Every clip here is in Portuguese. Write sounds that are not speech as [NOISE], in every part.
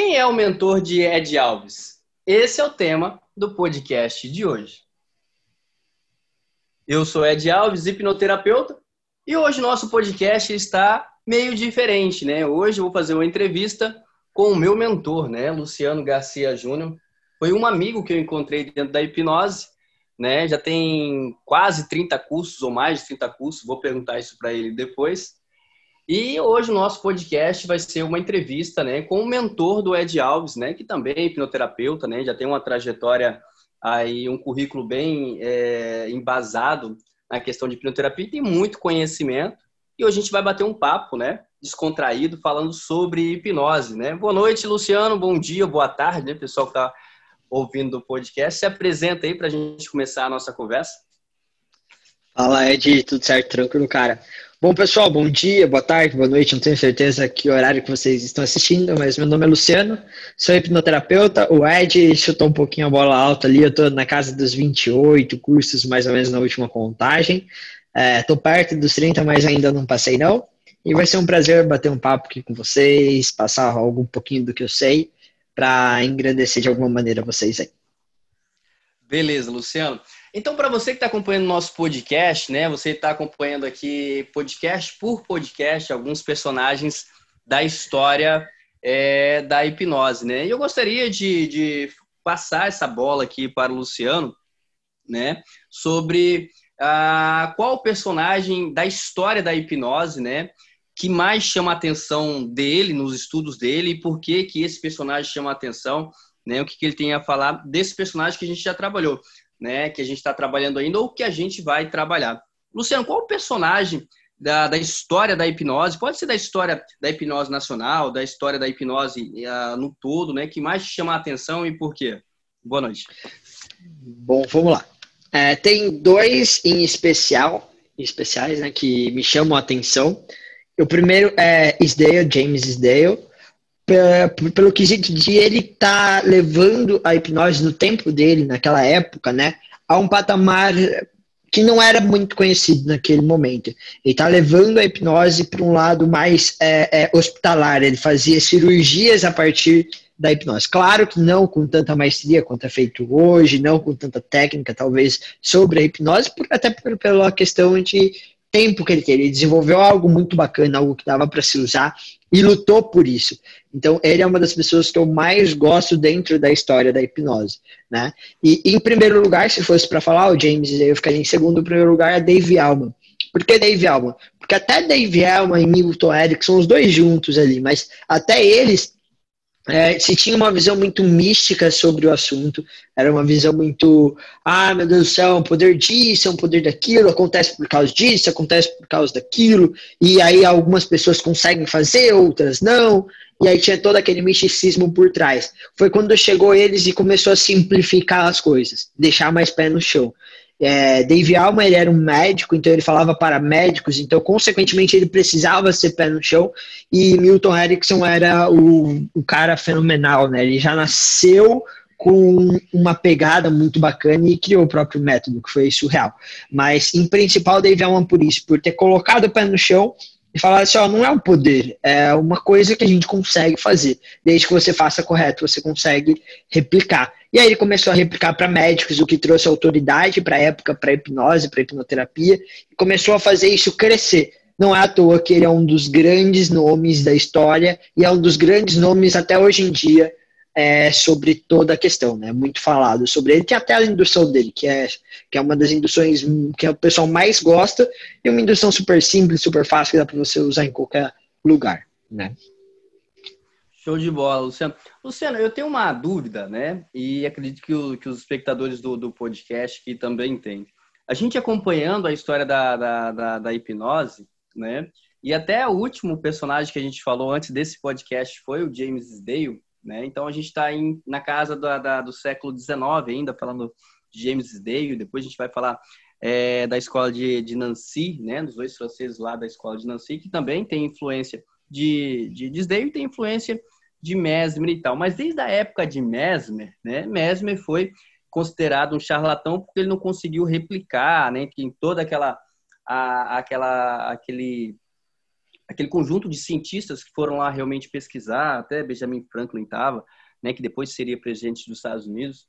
Quem é o mentor de Ed Alves? Esse é o tema do podcast de hoje. Eu sou Ed Alves, hipnoterapeuta, e hoje nosso podcast está meio diferente, né? Hoje eu vou fazer uma entrevista com o meu mentor, né, Luciano Garcia Júnior. Foi um amigo que eu encontrei dentro da hipnose, né? Já tem quase 30 cursos ou mais de 30 cursos, vou perguntar isso para ele depois. E hoje o nosso podcast vai ser uma entrevista, né, com o mentor do Ed Alves, né, que também é hipnoterapeuta, né, já tem uma trajetória aí, um currículo bem é, embasado na questão de hipnoterapia, tem muito conhecimento. E hoje a gente vai bater um papo, né, descontraído, falando sobre hipnose, né. Boa noite, Luciano, bom dia, boa tarde, né, pessoal que está ouvindo o podcast. Se apresenta aí para a gente começar a nossa conversa. Fala, Ed, tudo certo, tranquilo, cara? Bom, pessoal, bom dia, boa tarde, boa noite. Não tenho certeza que horário que vocês estão assistindo, mas meu nome é Luciano, sou hipnoterapeuta. O Ed chutou um pouquinho a bola alta ali, eu estou na casa dos 28 cursos, mais ou menos na última contagem. Estou é, perto dos 30, mas ainda não passei não. E vai ser um prazer bater um papo aqui com vocês, passar algum pouquinho do que eu sei, para engrandecer de alguma maneira vocês aí. Beleza, Luciano. Então, para você que está acompanhando o nosso podcast, né? Você está acompanhando aqui podcast por podcast alguns personagens da história é, da hipnose, né? E eu gostaria de, de, passar essa bola aqui para o Luciano, né? Sobre ah, qual personagem da história da hipnose, né? Que mais chama a atenção dele, nos estudos dele, e por que que esse personagem chama a atenção, né? O que, que ele tem a falar desse personagem que a gente já trabalhou né, que a gente está trabalhando ainda ou que a gente vai trabalhar. Luciano, qual o personagem da, da história da hipnose, pode ser da história da hipnose nacional, da história da hipnose uh, no todo, né, que mais chama a atenção e por quê? Boa noite. Bom, vamos lá. É, tem dois em especial, especiais, né, que me chamam a atenção. O primeiro é Isdale, James Isdale, pelo quesito de ele estar tá levando a hipnose no tempo dele, naquela época, né, a um patamar que não era muito conhecido naquele momento. Ele está levando a hipnose para um lado mais é, é, hospitalar. Ele fazia cirurgias a partir da hipnose. Claro que não com tanta maestria quanto é feito hoje, não com tanta técnica, talvez, sobre a hipnose, por, até por, pela questão de tempo que ele teve. Ele desenvolveu algo muito bacana, algo que dava para se usar e lutou por isso. Então, ele é uma das pessoas que eu mais gosto dentro da história da hipnose, né? E em primeiro lugar, se fosse para falar o James, eu ficaria em segundo, em primeiro lugar, é Dave Alman. Por que Dave Alman? Porque até Dave Alman e Milton Erickson, os dois juntos ali, mas até eles é, se tinha uma visão muito mística sobre o assunto, era uma visão muito, ah, meu Deus do céu, é um poder disso, é um poder daquilo, acontece por causa disso, acontece por causa daquilo, e aí algumas pessoas conseguem fazer, outras não, e aí tinha todo aquele misticismo por trás. Foi quando chegou eles e começou a simplificar as coisas, deixar mais pé no chão. É, Dave Alma ele era um médico, então ele falava para médicos, então consequentemente ele precisava ser pé no chão. E Milton Erickson era o, o cara fenomenal, né? Ele já nasceu com uma pegada muito bacana e criou o próprio método, que foi surreal. Mas, em principal, Dave Alman por isso, por ter colocado o pé no chão e falar assim, ó, não é um poder, é uma coisa que a gente consegue fazer. Desde que você faça correto, você consegue replicar. E aí ele começou a replicar para médicos, o que trouxe autoridade para a época, para hipnose, para hipnoterapia, e começou a fazer isso crescer. Não é à toa que ele é um dos grandes nomes da história e é um dos grandes nomes até hoje em dia é, sobre toda a questão, né? Muito falado sobre ele. Tem até a indução dele, que é, que é uma das induções que o pessoal mais gosta, e uma indução super simples, super fácil, que dá para você usar em qualquer lugar, né? Show de bola, Luciano. Luciano, eu tenho uma dúvida, né? E acredito que, o, que os espectadores do, do podcast que também têm. A gente acompanhando a história da, da, da, da, hipnose, né? E até o último personagem que a gente falou antes desse podcast foi o James Dale, né? Então a gente está na casa da, da, do século XIX ainda, falando de James Dale. Depois a gente vai falar é, da escola de, de Nancy, né? Dos dois franceses lá da escola de Nancy, que também tem influência de, de e tem influência de Mesmer e tal. Mas desde a época de Mesmer, né, Mesmer foi considerado um charlatão porque ele não conseguiu replicar, né, em toda aquela a, aquela aquele aquele conjunto de cientistas que foram lá realmente pesquisar, até Benjamin Franklin estava, né, que depois seria presidente dos Estados Unidos.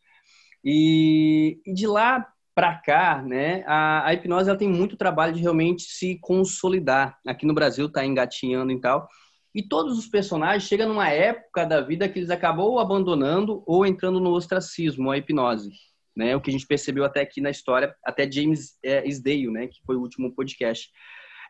E, e de lá para cá, né, a, a, hipnose ela tem muito trabalho de realmente se consolidar. Aqui no Brasil está engatinhando e tal. E todos os personagens chegam numa época da vida que eles acabam abandonando ou entrando no ostracismo, a hipnose. Né? O que a gente percebeu até aqui na história, até James é, Isdale, né, que foi o último podcast.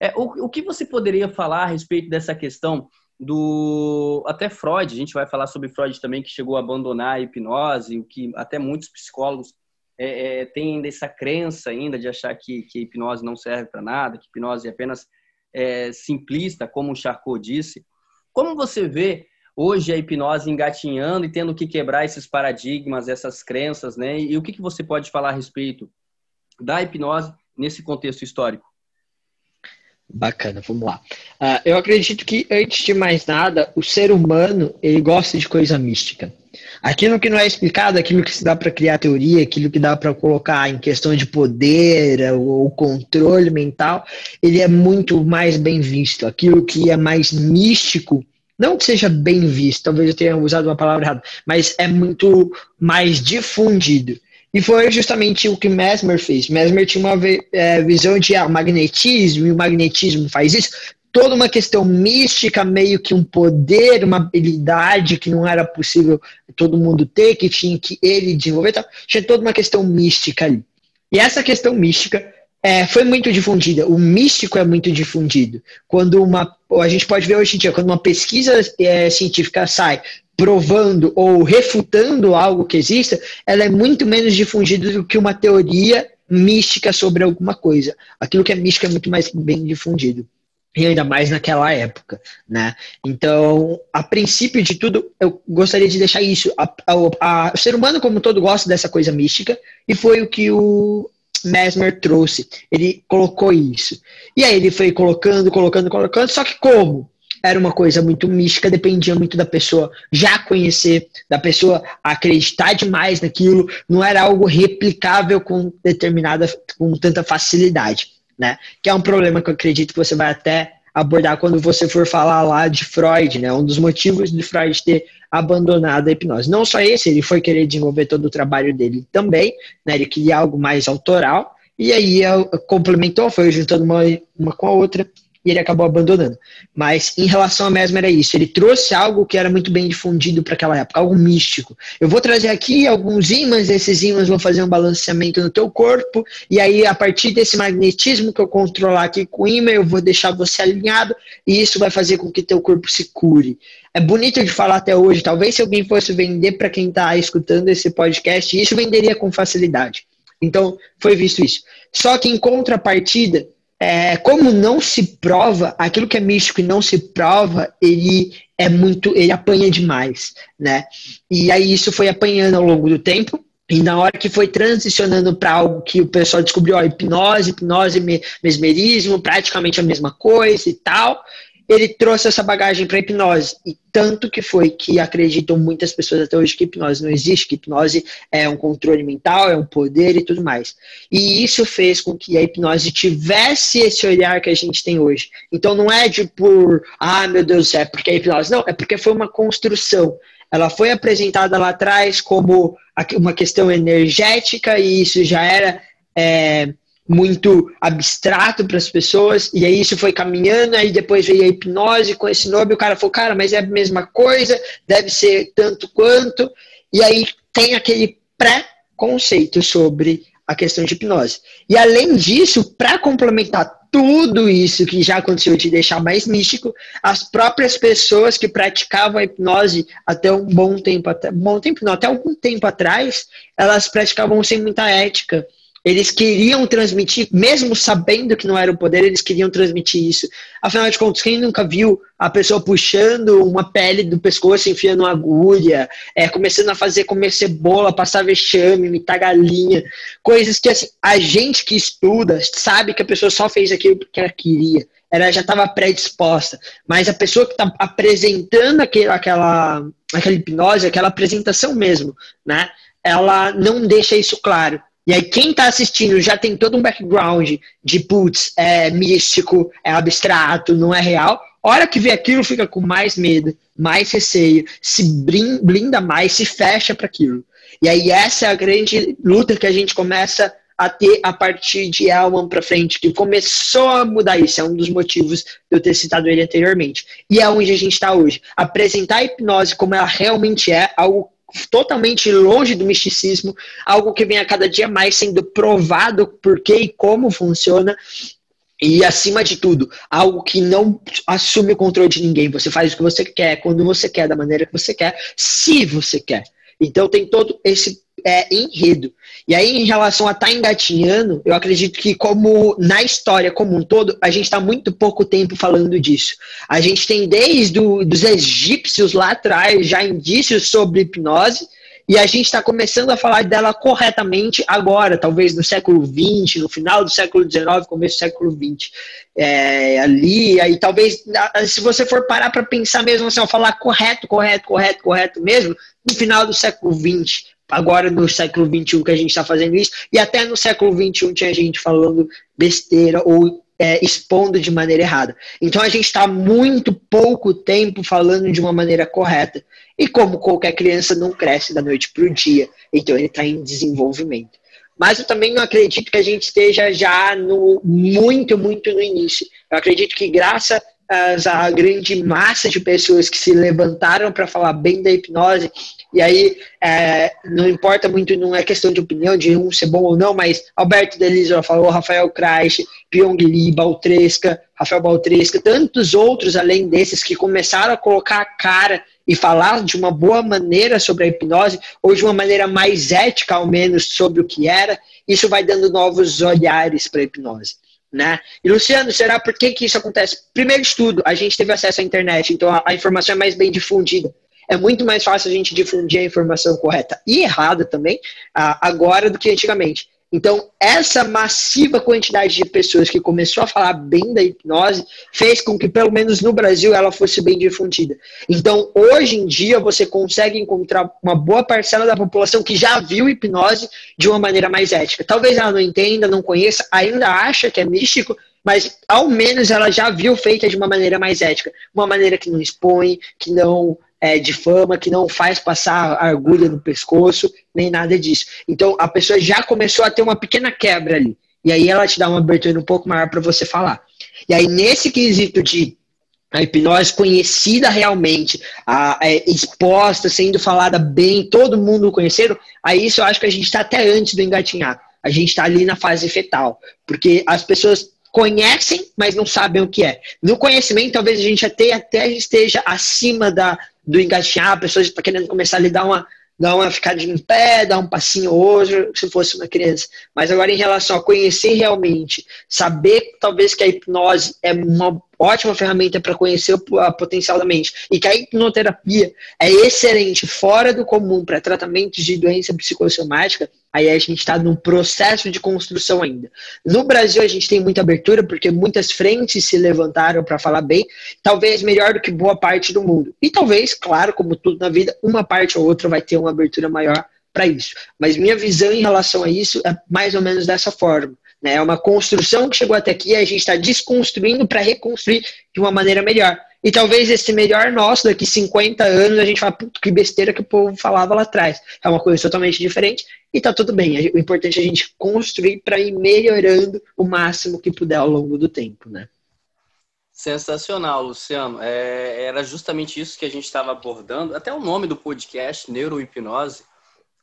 É, o, o que você poderia falar a respeito dessa questão do até Freud, a gente vai falar sobre Freud também que chegou a abandonar a hipnose, o que até muitos psicólogos é, é, têm ainda essa crença ainda de achar que, que a hipnose não serve para nada, que a hipnose é apenas é, simplista, como o Charcot disse. Como você vê hoje a hipnose engatinhando e tendo que quebrar esses paradigmas, essas crenças, né? E o que, que você pode falar a respeito da hipnose nesse contexto histórico? Bacana, vamos lá. Uh, eu acredito que, antes de mais nada, o ser humano ele gosta de coisa mística. Aquilo que não é explicado, aquilo que se dá para criar teoria, aquilo que dá para colocar em questão de poder ou controle mental, ele é muito mais bem visto. Aquilo que é mais místico, não que seja bem visto, talvez eu tenha usado uma palavra errada, mas é muito mais difundido. E foi justamente o que Mesmer fez. Mesmer tinha uma é, visão de ah, magnetismo, e o magnetismo faz isso. Toda uma questão mística, meio que um poder, uma habilidade que não era possível todo mundo ter, que tinha que ele desenvolver. Então, tinha toda uma questão mística ali. E essa questão mística é, foi muito difundida. O místico é muito difundido. Quando uma. A gente pode ver hoje em dia, quando uma pesquisa é, científica sai provando ou refutando algo que exista, ela é muito menos difundida do que uma teoria mística sobre alguma coisa. Aquilo que é místico é muito mais bem difundido. E ainda mais naquela época, né? Então, a princípio de tudo, eu gostaria de deixar isso. A, a, a, o ser humano, como todo, gosta dessa coisa mística, e foi o que o Mesmer trouxe. Ele colocou isso. E aí ele foi colocando, colocando, colocando, só que como? era uma coisa muito mística, dependia muito da pessoa já conhecer, da pessoa acreditar demais naquilo, não era algo replicável com determinada, com tanta facilidade, né? Que é um problema que eu acredito que você vai até abordar quando você for falar lá de Freud, né? Um dos motivos de Freud ter abandonado a hipnose. Não só esse, ele foi querer desenvolver todo o trabalho dele também, né? Ele queria algo mais autoral, e aí complementou, foi juntando uma, uma com a outra, ele acabou abandonando. Mas em relação a Mesmer é isso, ele trouxe algo que era muito bem difundido para aquela época, algo místico. Eu vou trazer aqui alguns ímãs, esses ímãs vão fazer um balanceamento no teu corpo, e aí a partir desse magnetismo que eu controlar aqui com o ímã, eu vou deixar você alinhado, e isso vai fazer com que teu corpo se cure. É bonito de falar até hoje, talvez se alguém fosse vender para quem está escutando esse podcast, isso venderia com facilidade. Então, foi visto isso. Só que em contrapartida, é, como não se prova, aquilo que é místico e não se prova, ele é muito, ele apanha demais, né? E aí isso foi apanhando ao longo do tempo. E na hora que foi transicionando para algo que o pessoal descobriu, ó, hipnose, hipnose, mesmerismo, praticamente a mesma coisa e tal, ele trouxe essa bagagem para hipnose. E tanto que foi que acreditam muitas pessoas até hoje que hipnose não existe, que hipnose é um controle mental, é um poder e tudo mais. E isso fez com que a hipnose tivesse esse olhar que a gente tem hoje. Então não é de por, ah, meu Deus, é porque a hipnose. Não, é porque foi uma construção. Ela foi apresentada lá atrás como uma questão energética e isso já era. É, muito abstrato para as pessoas, e aí isso foi caminhando, aí depois veio a hipnose com esse nome, o cara falou, cara, mas é a mesma coisa, deve ser tanto quanto, e aí tem aquele pré-conceito sobre a questão de hipnose. E além disso, para complementar tudo isso que já aconteceu de deixar mais místico, as próprias pessoas que praticavam a hipnose até um bom tempo, até bom tempo não, até algum tempo atrás, elas praticavam sem muita ética eles queriam transmitir, mesmo sabendo que não era o poder, eles queriam transmitir isso. Afinal de contas, quem nunca viu a pessoa puxando uma pele do pescoço, enfiando uma agulha, é, começando a fazer comer cebola, passar vexame, imitar galinha, coisas que assim, a gente que estuda sabe que a pessoa só fez aquilo porque ela queria. Ela já estava predisposta. Mas a pessoa que está apresentando aquele, aquela, aquela hipnose, aquela apresentação mesmo, né? Ela não deixa isso claro. E aí, quem está assistindo já tem todo um background de, putz, é místico, é abstrato, não é real. Hora que vê aquilo, fica com mais medo, mais receio, se blinda mais, se fecha para aquilo. E aí, essa é a grande luta que a gente começa a ter a partir de Elman para frente, que começou a mudar isso. É um dos motivos de eu ter citado ele anteriormente. E é onde a gente está hoje. Apresentar a hipnose como ela realmente é, algo totalmente longe do misticismo, algo que vem a cada dia mais sendo provado por que e como funciona. E acima de tudo, algo que não assume o controle de ninguém. Você faz o que você quer, quando você quer, da maneira que você quer, se você quer. Então tem todo esse é, enredo. E aí, em relação a estar tá engatinhando, eu acredito que, como na história como um todo, a gente está muito pouco tempo falando disso. A gente tem desde os egípcios lá atrás já indícios sobre hipnose, e a gente está começando a falar dela corretamente agora, talvez no século XX, no final do século XIX, começo do século XX. É, ali, aí talvez, se você for parar para pensar mesmo assim, falar correto, correto, correto, correto mesmo, no final do século XX, agora no século XXI que a gente está fazendo isso, e até no século XXI tinha gente falando besteira ou é, expondo de maneira errada. Então a gente está muito pouco tempo falando de uma maneira correta. E como qualquer criança não cresce da noite para o dia, então ele está em desenvolvimento. Mas eu também não acredito que a gente esteja já no muito, muito no início. Eu acredito que graças à grande massa de pessoas que se levantaram para falar bem da hipnose, e aí, é, não importa muito, não é questão de opinião de um ser bom ou não, mas Alberto Delizio falou, Rafael Kreis, Pyong Lee, Baltresca, Rafael Baltresca, tantos outros além desses que começaram a colocar a cara e falar de uma boa maneira sobre a hipnose, ou de uma maneira mais ética, ao menos, sobre o que era, isso vai dando novos olhares para a hipnose. Né? E Luciano, será por que, que isso acontece? Primeiro estudo, a gente teve acesso à internet, então a, a informação é mais bem difundida é muito mais fácil a gente difundir a informação correta e errada também agora do que antigamente. Então, essa massiva quantidade de pessoas que começou a falar bem da hipnose fez com que, pelo menos no Brasil, ela fosse bem difundida. Então, hoje em dia, você consegue encontrar uma boa parcela da população que já viu hipnose de uma maneira mais ética. Talvez ela não entenda, não conheça, ainda acha que é místico, mas ao menos ela já viu feita de uma maneira mais ética. Uma maneira que não expõe, que não é, de fama, que não faz passar agulha no pescoço, nem nada disso. Então a pessoa já começou a ter uma pequena quebra ali. E aí ela te dá uma abertura um pouco maior para você falar. E aí, nesse quesito de a hipnose conhecida realmente, a, é, exposta, sendo falada bem, todo mundo conhecendo, aí isso eu acho que a gente está até antes do engatinhar. A gente está ali na fase fetal. Porque as pessoas conhecem, mas não sabem o que é. No conhecimento, talvez a gente até, até esteja acima da, do engatinhar, a pessoa está querendo começar a lhe dar uma, dar uma ficadinha em pé, dar um passinho ou outro, se fosse uma criança. Mas agora, em relação a conhecer realmente, saber talvez que a hipnose é uma ótima ferramenta para conhecer o potencial da mente e que a hipnoterapia é excelente, fora do comum para tratamentos de doença psicossomática, aí a gente está num processo de construção ainda. No Brasil, a gente tem muita abertura porque muitas frentes se levantaram para falar bem, talvez melhor do que boa parte do mundo. E talvez, claro, como tudo na vida, uma parte ou outra vai ter uma abertura maior para isso. Mas minha visão em relação a isso é mais ou menos dessa forma. Né? É uma construção que chegou até aqui e a gente está desconstruindo para reconstruir de uma maneira melhor. E talvez esse melhor nosso, daqui 50 anos, a gente fala, puto, que besteira que o povo falava lá atrás. É uma coisa totalmente diferente e tá tudo bem. O importante é a gente construir para ir melhorando o máximo que puder ao longo do tempo, né? Sensacional, Luciano. É, era justamente isso que a gente estava abordando. Até o nome do podcast, Neurohipnose,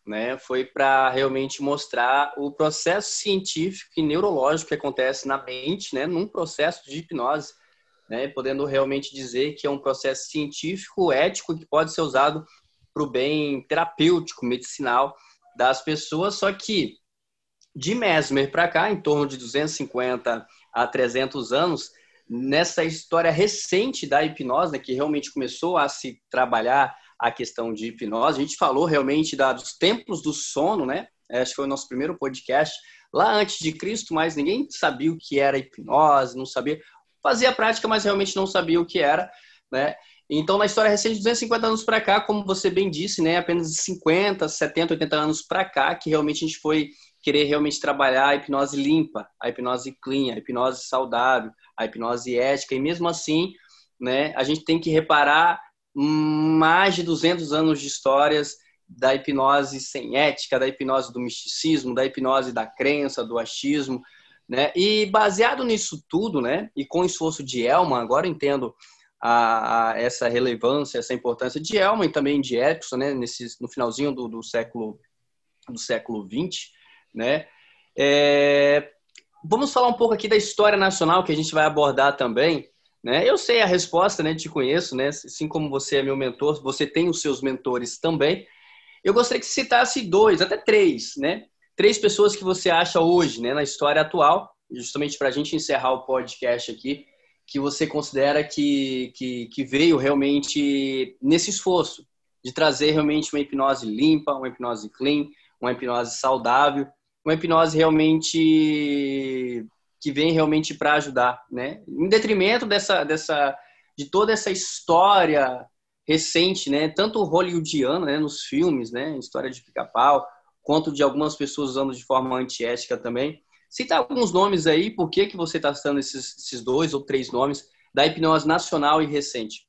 né, foi para realmente mostrar o processo científico e neurológico que acontece na mente, né, num processo de hipnose, né, podendo realmente dizer que é um processo científico, ético, que pode ser usado para o bem terapêutico, medicinal das pessoas, só que de Mesmer para cá, em torno de 250 a 300 anos, nessa história recente da hipnose, né, que realmente começou a se trabalhar a questão de hipnose. A gente falou realmente da, dos templos do sono, né? Acho que foi o nosso primeiro podcast lá antes de Cristo, mas ninguém sabia o que era hipnose, não sabia. Fazia prática, mas realmente não sabia o que era, né? Então, na história recente, 250 anos para cá, como você bem disse, né, apenas 50, 70, 80 anos para cá, que realmente a gente foi querer realmente trabalhar a hipnose limpa, a hipnose clean, a hipnose saudável, a hipnose ética, e mesmo assim, né, a gente tem que reparar mais de 200 anos de histórias da hipnose sem ética, da hipnose do misticismo, da hipnose da crença, do achismo, né? E baseado nisso tudo, né, e com o esforço de Elman, agora entendo a, a, essa relevância, essa importância de Elman e também de Erickson, né, nesse, no finalzinho do, do século do século 20, né? É, vamos falar um pouco aqui da história nacional que a gente vai abordar também, né? Eu sei a resposta, né? Te conheço, né? Assim como você é meu mentor, você tem os seus mentores também. Eu gostaria que citasse dois, até três, né? Três pessoas que você acha hoje, né, na história atual, justamente para a gente encerrar o podcast aqui, que você considera que, que, que veio realmente nesse esforço de trazer realmente uma hipnose limpa, uma hipnose clean, uma hipnose saudável, uma hipnose realmente que vem realmente para ajudar, né? Em detrimento dessa, dessa de toda essa história recente, né? Tanto hollywoodiana, né? Nos filmes, né? História de pica-pau, quanto de algumas pessoas usando de forma antiética também. Cita alguns nomes aí, por que, que você está citando esses, esses dois ou três nomes da hipnose nacional e recente?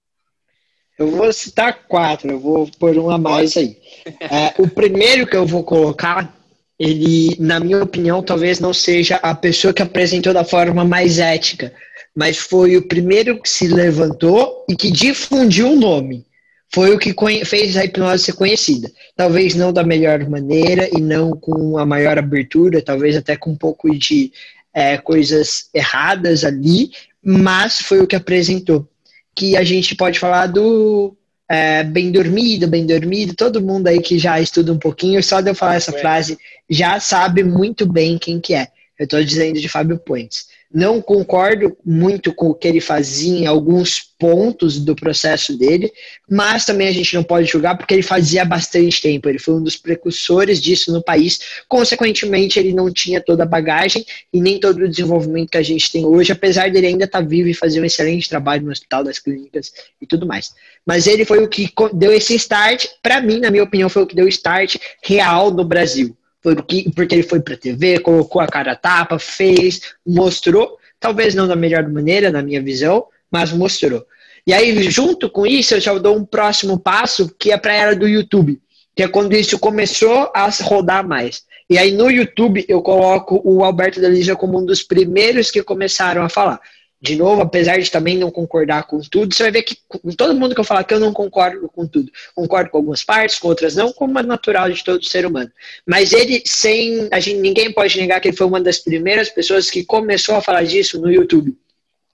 Eu vou citar quatro, eu vou pôr um a mais aí. [LAUGHS] É, o primeiro que eu vou colocar, ele, na minha opinião, talvez não seja a pessoa que apresentou da forma mais ética, mas foi o primeiro que se levantou e que difundiu o nome. Foi o que fez a hipnose ser conhecida. Talvez não da melhor maneira e não com a maior abertura, talvez até com um pouco de é, coisas erradas ali, mas foi o que apresentou. Que a gente pode falar do é, bem dormido, bem dormido, todo mundo aí que já estuda um pouquinho, só de eu falar essa frase, já sabe muito bem quem que é. Eu estou dizendo de Fábio Puentes. Não concordo muito com o que ele fazia em alguns pontos do processo dele, mas também a gente não pode julgar porque ele fazia bastante tempo. Ele foi um dos precursores disso no país. Consequentemente, ele não tinha toda a bagagem e nem todo o desenvolvimento que a gente tem hoje, apesar dele ainda estar tá vivo e fazer um excelente trabalho no Hospital das Clínicas e tudo mais. Mas ele foi o que deu esse start, para mim, na minha opinião, foi o que deu start real no Brasil porque, porque ele foi para a TV, colocou a cara a tapa, fez, mostrou, talvez não da melhor maneira, na minha visão, mas mostrou. E aí, junto com isso, eu já dou um próximo passo, que é para a era do YouTube, que é quando isso começou a rodar mais. E aí, no YouTube, eu coloco o Alberto da Lígia como um dos primeiros que começaram a falar de novo, apesar de também não concordar com tudo, você vai ver que com todo mundo que eu falar que eu não concordo com tudo. Concordo com algumas partes, com outras não, como é natural de todo ser humano. Mas ele, sem. A gente, ninguém pode negar que ele foi uma das primeiras pessoas que começou a falar disso no YouTube.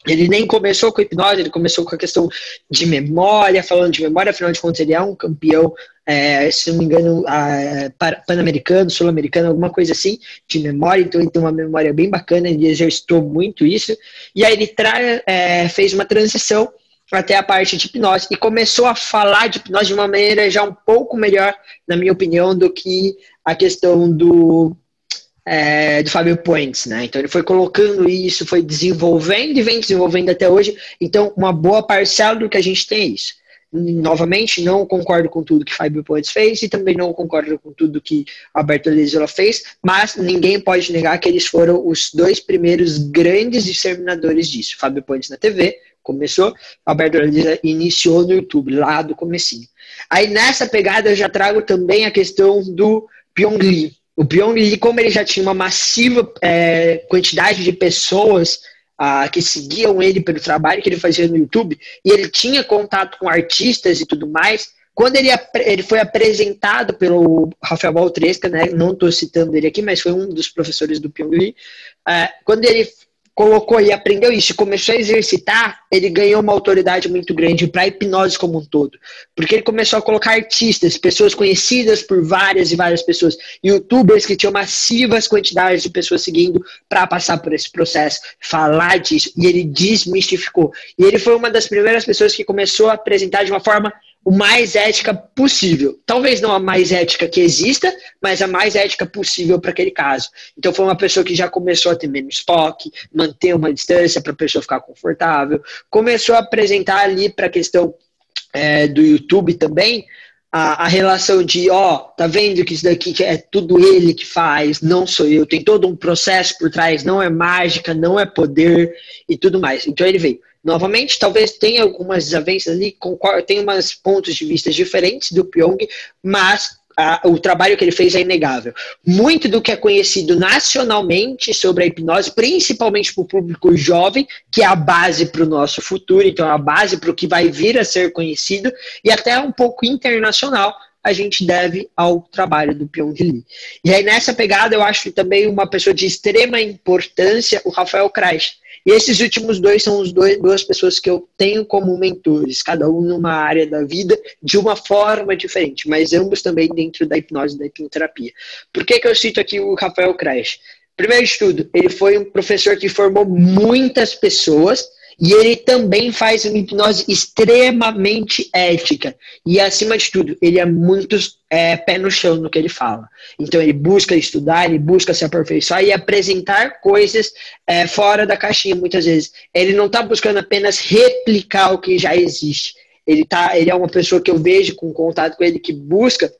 Ele nem começou com hipnose, ele começou com a questão de memória, falando de memória, afinal de contas, ele é um campeão, é, se não me engano, pan-americano, sul-americano, alguma coisa assim, de memória, então ele tem uma memória bem bacana, ele exercitou muito isso, e aí ele é, fez uma transição até a parte de hipnose e começou a falar de hipnose de uma maneira já um pouco melhor, na minha opinião, do que a questão do é, do Fábio Points, né? Então ele foi colocando isso, foi desenvolvendo e vem desenvolvendo até hoje. Então, uma boa parcela do que a gente tem é isso. Novamente, não concordo com tudo que Fábio Points fez e também não concordo com tudo que Alberto Lizola fez, mas ninguém pode negar que eles foram os dois primeiros grandes disseminadores disso. Fábio Points na TV, começou, Alberto Lizola iniciou no YouTube, lá do comecinho. Aí nessa pegada eu já trago também a questão do Pyong Lee, o Pyong Lee, como ele já tinha uma massiva é, quantidade de pessoas ah, que seguiam ele pelo trabalho que ele fazia no YouTube, e ele tinha contato com artistas e tudo mais, quando ele, ele foi apresentado pelo Rafael Baltresca, né, não estou citando ele aqui, mas foi um dos professores do Pyong Lee, é, quando ele colocou e aprendeu isso, começou a exercitar, ele ganhou uma autoridade muito grande para hipnose como um todo. Porque ele começou a colocar artistas, pessoas conhecidas por várias e várias pessoas, youtubers que tinham massivas quantidades de pessoas seguindo para passar por esse processo, falar disso, e ele desmistificou. E ele foi uma das primeiras pessoas que começou a apresentar de uma forma o mais ética possível. Talvez não a mais ética que exista, mas a mais ética possível para aquele caso. Então foi uma pessoa que já começou a ter menos toque, manter uma distância para a pessoa ficar confortável, começou a apresentar ali para a questão é, do YouTube também a, a relação de, ó, tá vendo que isso daqui é tudo ele que faz, não sou eu, tem todo um processo por trás, não é mágica, não é poder e tudo mais. Então ele veio. Novamente, talvez tenha algumas desavenças ali, tem umas pontos de vista diferentes do Pyong, mas a, o trabalho que ele fez é inegável. Muito do que é conhecido nacionalmente sobre a hipnose, principalmente para o público jovem, que é a base para o nosso futuro, então é a base para o que vai vir a ser conhecido, e até um pouco internacional, a gente deve ao trabalho do Pyong Lee. E aí, nessa pegada, eu acho também uma pessoa de extrema importância, o Rafael Kreis e esses últimos dois são os dois, duas pessoas que eu tenho como mentores, cada um numa área da vida, de uma forma diferente, mas ambos também dentro da hipnose e da hipnoterapia. Por que, que eu cito aqui o Rafael Kreis? Primeiro de tudo, ele foi um professor que formou muitas pessoas e ele também faz uma hipnose extremamente ética. E, acima de tudo, ele é muito é, pé no chão no que ele fala. Então, ele busca estudar, ele busca se aperfeiçoar e apresentar coisas é, fora da caixinha, muitas vezes. Ele não está buscando apenas replicar o que já existe. Ele, tá, ele é uma pessoa que eu vejo com contato com ele que busca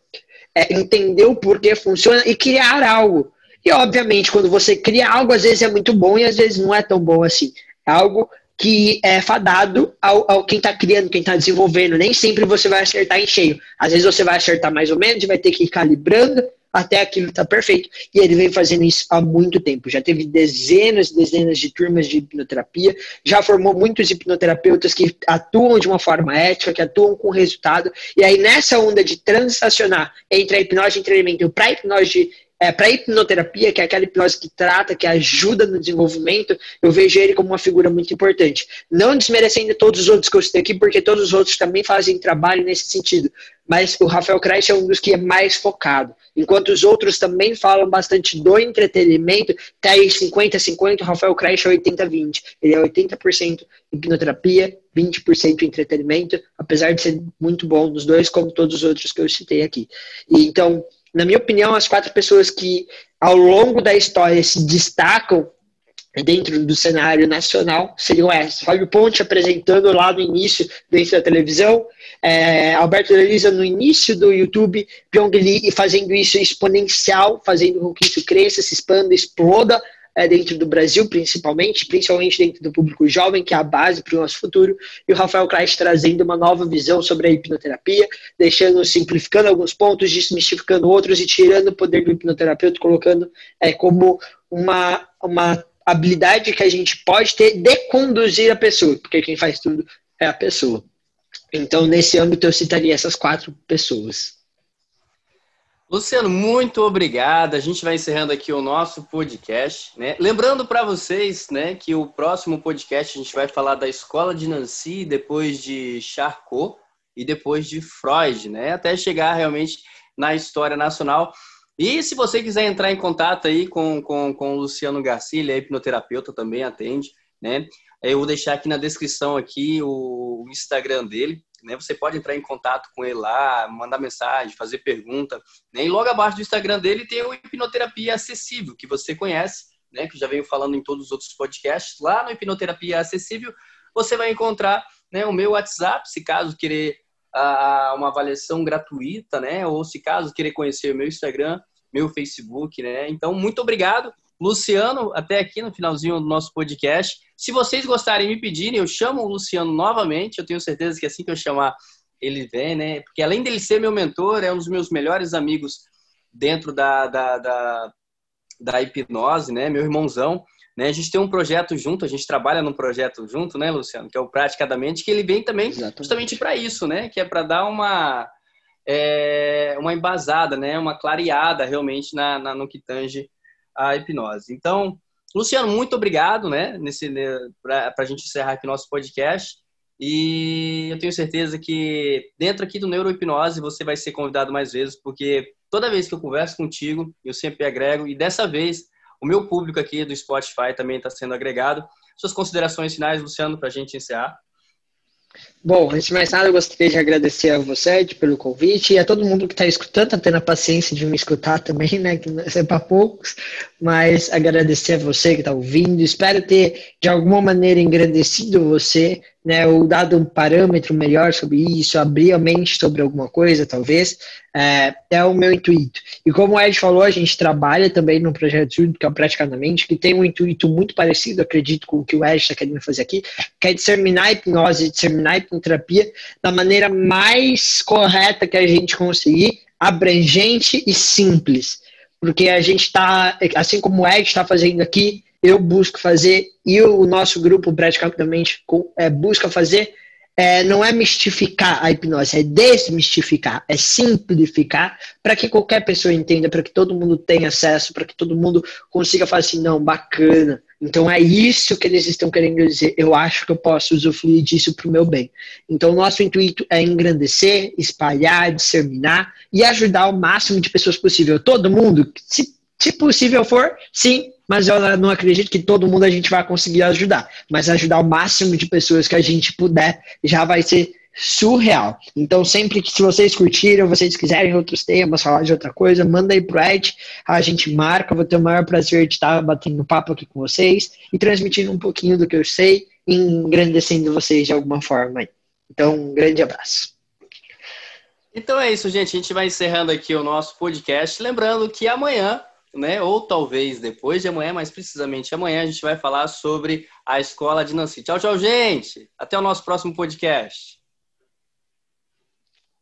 é, entender o porquê funciona e criar algo. E, obviamente, quando você cria algo, às vezes é muito bom e às vezes não é tão bom assim. É algo que é fadado ao, ao quem está criando, quem está desenvolvendo. Nem sempre você vai acertar em cheio. Às vezes você vai acertar mais ou menos vai ter que ir calibrando até aquilo tá perfeito. E ele vem fazendo isso há muito tempo. Já teve dezenas e dezenas de turmas de hipnoterapia, já formou muitos hipnoterapeutas que atuam de uma forma ética, que atuam com resultado. E aí, nessa onda de transacionar entre a hipnose de treinamento para a hipnose de é, para hipnoterapia, que é aquela hipnose que trata, que ajuda no desenvolvimento, eu vejo ele como uma figura muito importante. Não desmerecendo todos os outros que eu citei aqui, porque todos os outros também fazem trabalho nesse sentido. Mas o Rafael Kreis é um dos que é mais focado. Enquanto os outros também falam bastante do entretenimento, tá aí 50-50, o Rafael Kreis é 80-20. Ele é 80% hipnoterapia, 20% entretenimento, apesar de ser muito bom nos dois, como todos os outros que eu citei aqui. E, então, na minha opinião, as quatro pessoas que ao longo da história se destacam dentro do cenário nacional seriam essas. Fábio Ponte apresentando lá no início dentro da televisão, é, Alberto Elisa no início do YouTube, Pyong Lee fazendo isso exponencial, fazendo com que isso cresça, se expanda, exploda é, dentro do Brasil, principalmente, principalmente dentro do público jovem, que é a base para o nosso futuro, e o Rafael Kleist trazendo uma nova visão sobre a hipnoterapia, deixando, simplificando alguns pontos, desmistificando outros e tirando o poder do hipnoterapeuta, colocando é, como uma, uma habilidade que a gente pode ter de conduzir a pessoa, porque quem faz tudo é a pessoa. Então, nesse âmbito, eu citaria essas quatro pessoas. Luciano, muito obrigado. A gente vai encerrando aqui o nosso podcast, né? Lembrando para vocês, né, que o próximo podcast a gente vai falar da escola de Nancy, depois de Charcot e depois de Freud, né? Até chegar realmente na história nacional. E se você quiser entrar em contato aí com, com, com o Luciano Garcia, ele é hipnoterapeuta, também atende, né? Eu vou deixar aqui na descrição aqui o Instagram dele, né? Você pode entrar em contato com ele lá, mandar mensagem, fazer pergunta. Né? E logo abaixo do Instagram dele tem o Hipnoterapia Acessível, que você conhece, né? que já veio falando em todos os outros podcasts. Lá no Hipnoterapia Acessível você vai encontrar né, o meu WhatsApp, se caso querer uh, uma avaliação gratuita, né? ou se caso querer conhecer o meu Instagram, meu Facebook. Né? Então, muito obrigado. Luciano, até aqui no finalzinho do nosso podcast. Se vocês gostarem me pedirem, eu chamo o Luciano novamente. Eu tenho certeza que assim que eu chamar, ele vem, né? Porque além dele ser meu mentor, é um dos meus melhores amigos dentro da, da, da, da hipnose, né? Meu irmãozão. Né? A gente tem um projeto junto, a gente trabalha num projeto junto, né, Luciano? Que é o Praticadamente, que ele vem também Exatamente. justamente para isso, né? Que é para dar uma, é, uma embasada, né? Uma clareada realmente na, na, no que tange a hipnose. Então, Luciano, muito obrigado, né, nesse né, para a gente encerrar aqui nosso podcast. E eu tenho certeza que dentro aqui do Neurohipnose você vai ser convidado mais vezes, porque toda vez que eu converso contigo, eu sempre agrego, e dessa vez o meu público aqui do Spotify também está sendo agregado. Suas considerações finais, Luciano, para a gente encerrar? Bom, antes de mais nada, eu gostaria de agradecer a você pelo convite e a todo mundo que está escutando, está tendo a paciência de me escutar também, né? Que é para poucos, mas agradecer a você que está ouvindo. Espero ter, de alguma maneira, engrandecido você né, ou dado um parâmetro melhor sobre isso, abrir a mente sobre alguma coisa, talvez, é, é o meu intuito. E como o Ed falou, a gente trabalha também no projeto Surdo, que é o Praticamente, que tem um intuito muito parecido, acredito, com o que o Ed está querendo fazer aqui, que é disseminar a hipnose, disseminar a hipnoterapia da maneira mais correta que a gente conseguir, abrangente e simples. Porque a gente está, assim como o Ed está fazendo aqui, eu busco fazer e o nosso grupo praticamente é, busca fazer é, não é mistificar a hipnose, é desmistificar, é simplificar para que qualquer pessoa entenda, para que todo mundo tenha acesso, para que todo mundo consiga falar assim, não, bacana. Então é isso que eles estão querendo dizer. Eu acho que eu posso usufruir disso para o meu bem. Então o nosso intuito é engrandecer, espalhar, disseminar e ajudar o máximo de pessoas possível. Todo mundo, se, se possível for, sim, mas eu não acredito que todo mundo a gente vai conseguir ajudar. Mas ajudar o máximo de pessoas que a gente puder já vai ser surreal. Então, sempre que se vocês curtiram, vocês quiserem outros temas, falar de outra coisa, manda aí pro Ed, a gente marca, vou ter o maior prazer de estar batendo papo aqui com vocês e transmitindo um pouquinho do que eu sei, engrandecendo vocês de alguma forma. Então, um grande abraço. Então é isso, gente. A gente vai encerrando aqui o nosso podcast. Lembrando que amanhã né? Ou talvez depois de amanhã, mas precisamente amanhã a gente vai falar sobre a escola de Nancy. Tchau, tchau, gente! Até o nosso próximo podcast.